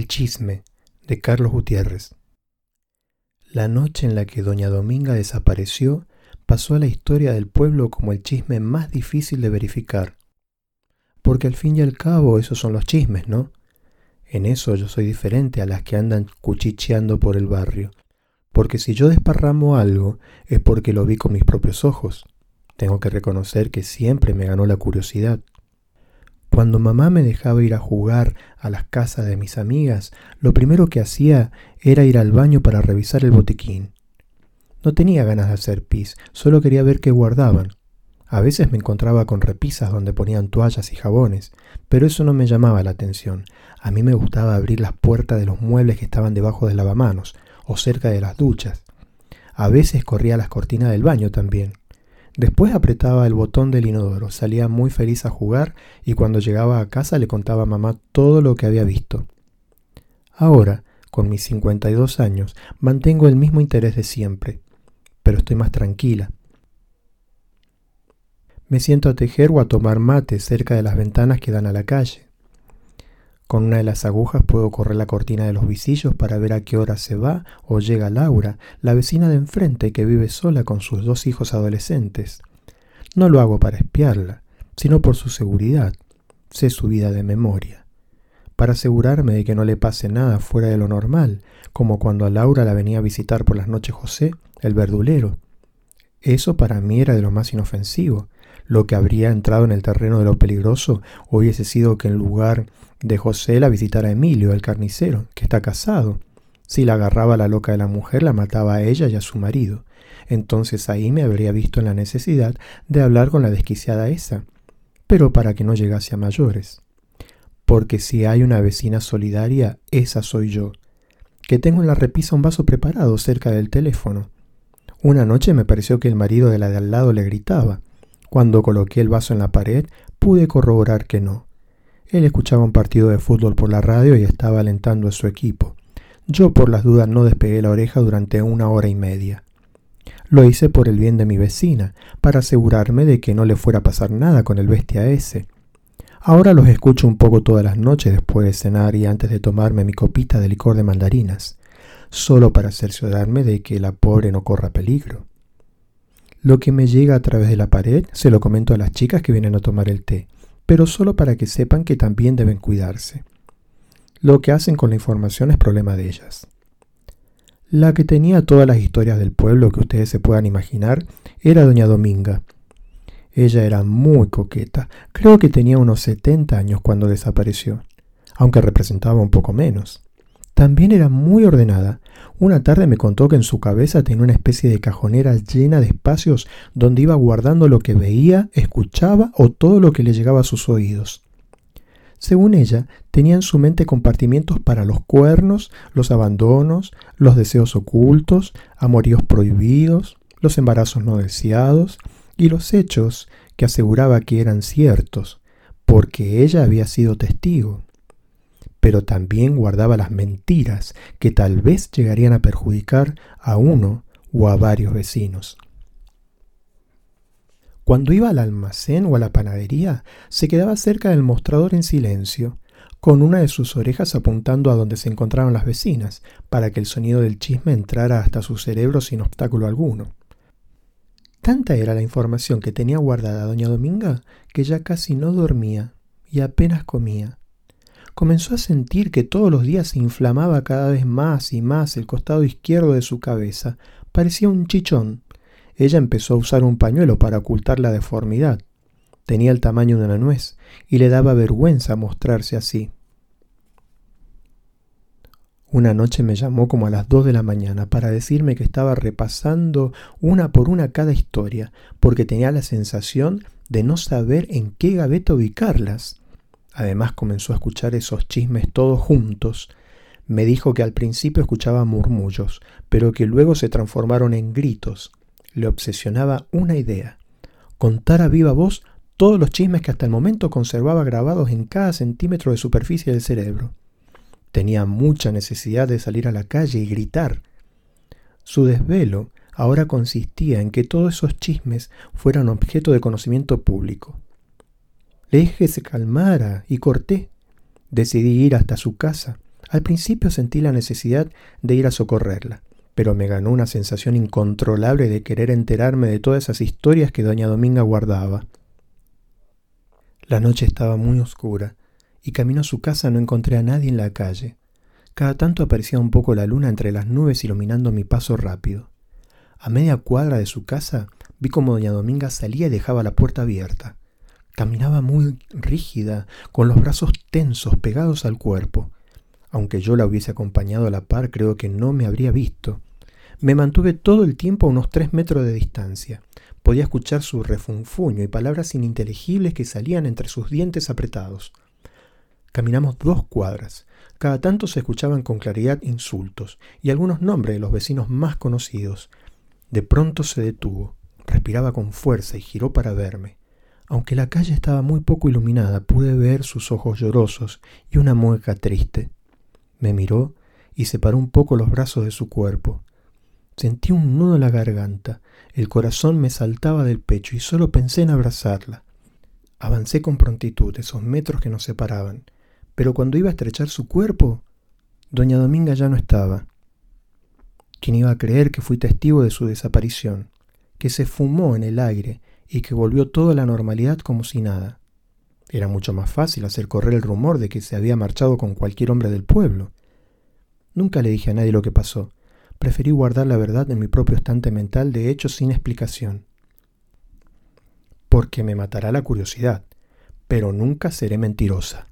El chisme de Carlos Gutiérrez. La noche en la que doña Dominga desapareció pasó a la historia del pueblo como el chisme más difícil de verificar. Porque al fin y al cabo esos son los chismes, ¿no? En eso yo soy diferente a las que andan cuchicheando por el barrio. Porque si yo desparramo algo es porque lo vi con mis propios ojos. Tengo que reconocer que siempre me ganó la curiosidad. Cuando mamá me dejaba ir a jugar a las casas de mis amigas, lo primero que hacía era ir al baño para revisar el botiquín. No tenía ganas de hacer pis, solo quería ver qué guardaban. A veces me encontraba con repisas donde ponían toallas y jabones, pero eso no me llamaba la atención. A mí me gustaba abrir las puertas de los muebles que estaban debajo del lavamanos o cerca de las duchas. A veces corría las cortinas del baño también. Después apretaba el botón del inodoro, salía muy feliz a jugar y cuando llegaba a casa le contaba a mamá todo lo que había visto. Ahora, con mis 52 años, mantengo el mismo interés de siempre, pero estoy más tranquila. Me siento a tejer o a tomar mate cerca de las ventanas que dan a la calle. Con una de las agujas puedo correr la cortina de los visillos para ver a qué hora se va o llega Laura, la vecina de enfrente que vive sola con sus dos hijos adolescentes. No lo hago para espiarla, sino por su seguridad. Sé su vida de memoria. Para asegurarme de que no le pase nada fuera de lo normal, como cuando a Laura la venía a visitar por las noches José, el verdulero. Eso para mí era de lo más inofensivo. Lo que habría entrado en el terreno de lo peligroso hubiese sido que en lugar de José la visitara Emilio, el carnicero, que está casado. Si la agarraba la loca de la mujer, la mataba a ella y a su marido. Entonces ahí me habría visto en la necesidad de hablar con la desquiciada esa, pero para que no llegase a mayores. Porque si hay una vecina solidaria, esa soy yo, que tengo en la repisa un vaso preparado cerca del teléfono. Una noche me pareció que el marido de la de al lado le gritaba. Cuando coloqué el vaso en la pared, pude corroborar que no. Él escuchaba un partido de fútbol por la radio y estaba alentando a su equipo. Yo por las dudas no despegué la oreja durante una hora y media. Lo hice por el bien de mi vecina, para asegurarme de que no le fuera a pasar nada con el bestia ese. Ahora los escucho un poco todas las noches después de cenar y antes de tomarme mi copita de licor de mandarinas, solo para cerciorarme de que la pobre no corra peligro. Lo que me llega a través de la pared se lo comento a las chicas que vienen a tomar el té, pero solo para que sepan que también deben cuidarse. Lo que hacen con la información es problema de ellas. La que tenía todas las historias del pueblo que ustedes se puedan imaginar era doña Dominga. Ella era muy coqueta, creo que tenía unos 70 años cuando desapareció, aunque representaba un poco menos. También era muy ordenada. Una tarde me contó que en su cabeza tenía una especie de cajonera llena de espacios donde iba guardando lo que veía, escuchaba o todo lo que le llegaba a sus oídos. Según ella, tenía en su mente compartimientos para los cuernos, los abandonos, los deseos ocultos, amoríos prohibidos, los embarazos no deseados y los hechos que aseguraba que eran ciertos, porque ella había sido testigo pero también guardaba las mentiras que tal vez llegarían a perjudicar a uno o a varios vecinos. Cuando iba al almacén o a la panadería, se quedaba cerca del mostrador en silencio, con una de sus orejas apuntando a donde se encontraban las vecinas, para que el sonido del chisme entrara hasta su cerebro sin obstáculo alguno. Tanta era la información que tenía guardada doña Dominga que ya casi no dormía y apenas comía comenzó a sentir que todos los días se inflamaba cada vez más y más el costado izquierdo de su cabeza. Parecía un chichón. Ella empezó a usar un pañuelo para ocultar la deformidad. Tenía el tamaño de una nuez y le daba vergüenza mostrarse así. Una noche me llamó como a las dos de la mañana para decirme que estaba repasando una por una cada historia, porque tenía la sensación de no saber en qué gaveta ubicarlas. Además comenzó a escuchar esos chismes todos juntos. Me dijo que al principio escuchaba murmullos, pero que luego se transformaron en gritos. Le obsesionaba una idea. Contar a viva voz todos los chismes que hasta el momento conservaba grabados en cada centímetro de superficie del cerebro. Tenía mucha necesidad de salir a la calle y gritar. Su desvelo ahora consistía en que todos esos chismes fueran objeto de conocimiento público. Le dije que se calmara y corté. Decidí ir hasta su casa, Al principio sentí la necesidad de ir a socorrerla, pero me ganó una sensación incontrolable de querer enterarme de todas esas historias que doña Dominga guardaba. La noche estaba muy oscura, y camino a su casa no encontré a nadie en la calle. Cada tanto aparecía un poco la luna entre las nubes iluminando mi paso rápido. A media cuadra de su casa vi como doña Dominga salía y dejaba la puerta abierta. Caminaba muy rígida, con los brazos tensos pegados al cuerpo. Aunque yo la hubiese acompañado a la par, creo que no me habría visto. Me mantuve todo el tiempo a unos tres metros de distancia. Podía escuchar su refunfuño y palabras ininteligibles que salían entre sus dientes apretados. Caminamos dos cuadras. Cada tanto se escuchaban con claridad insultos y algunos nombres de los vecinos más conocidos. De pronto se detuvo, respiraba con fuerza y giró para verme. Aunque la calle estaba muy poco iluminada, pude ver sus ojos llorosos y una mueca triste. Me miró y separó un poco los brazos de su cuerpo. Sentí un nudo en la garganta, el corazón me saltaba del pecho y solo pensé en abrazarla. Avancé con prontitud esos metros que nos separaban, pero cuando iba a estrechar su cuerpo, doña Dominga ya no estaba. ¿Quién iba a creer que fui testigo de su desaparición, que se fumó en el aire y que volvió todo a la normalidad como si nada. Era mucho más fácil hacer correr el rumor de que se había marchado con cualquier hombre del pueblo. Nunca le dije a nadie lo que pasó. Preferí guardar la verdad en mi propio estante mental de hechos sin explicación. Porque me matará la curiosidad, pero nunca seré mentirosa.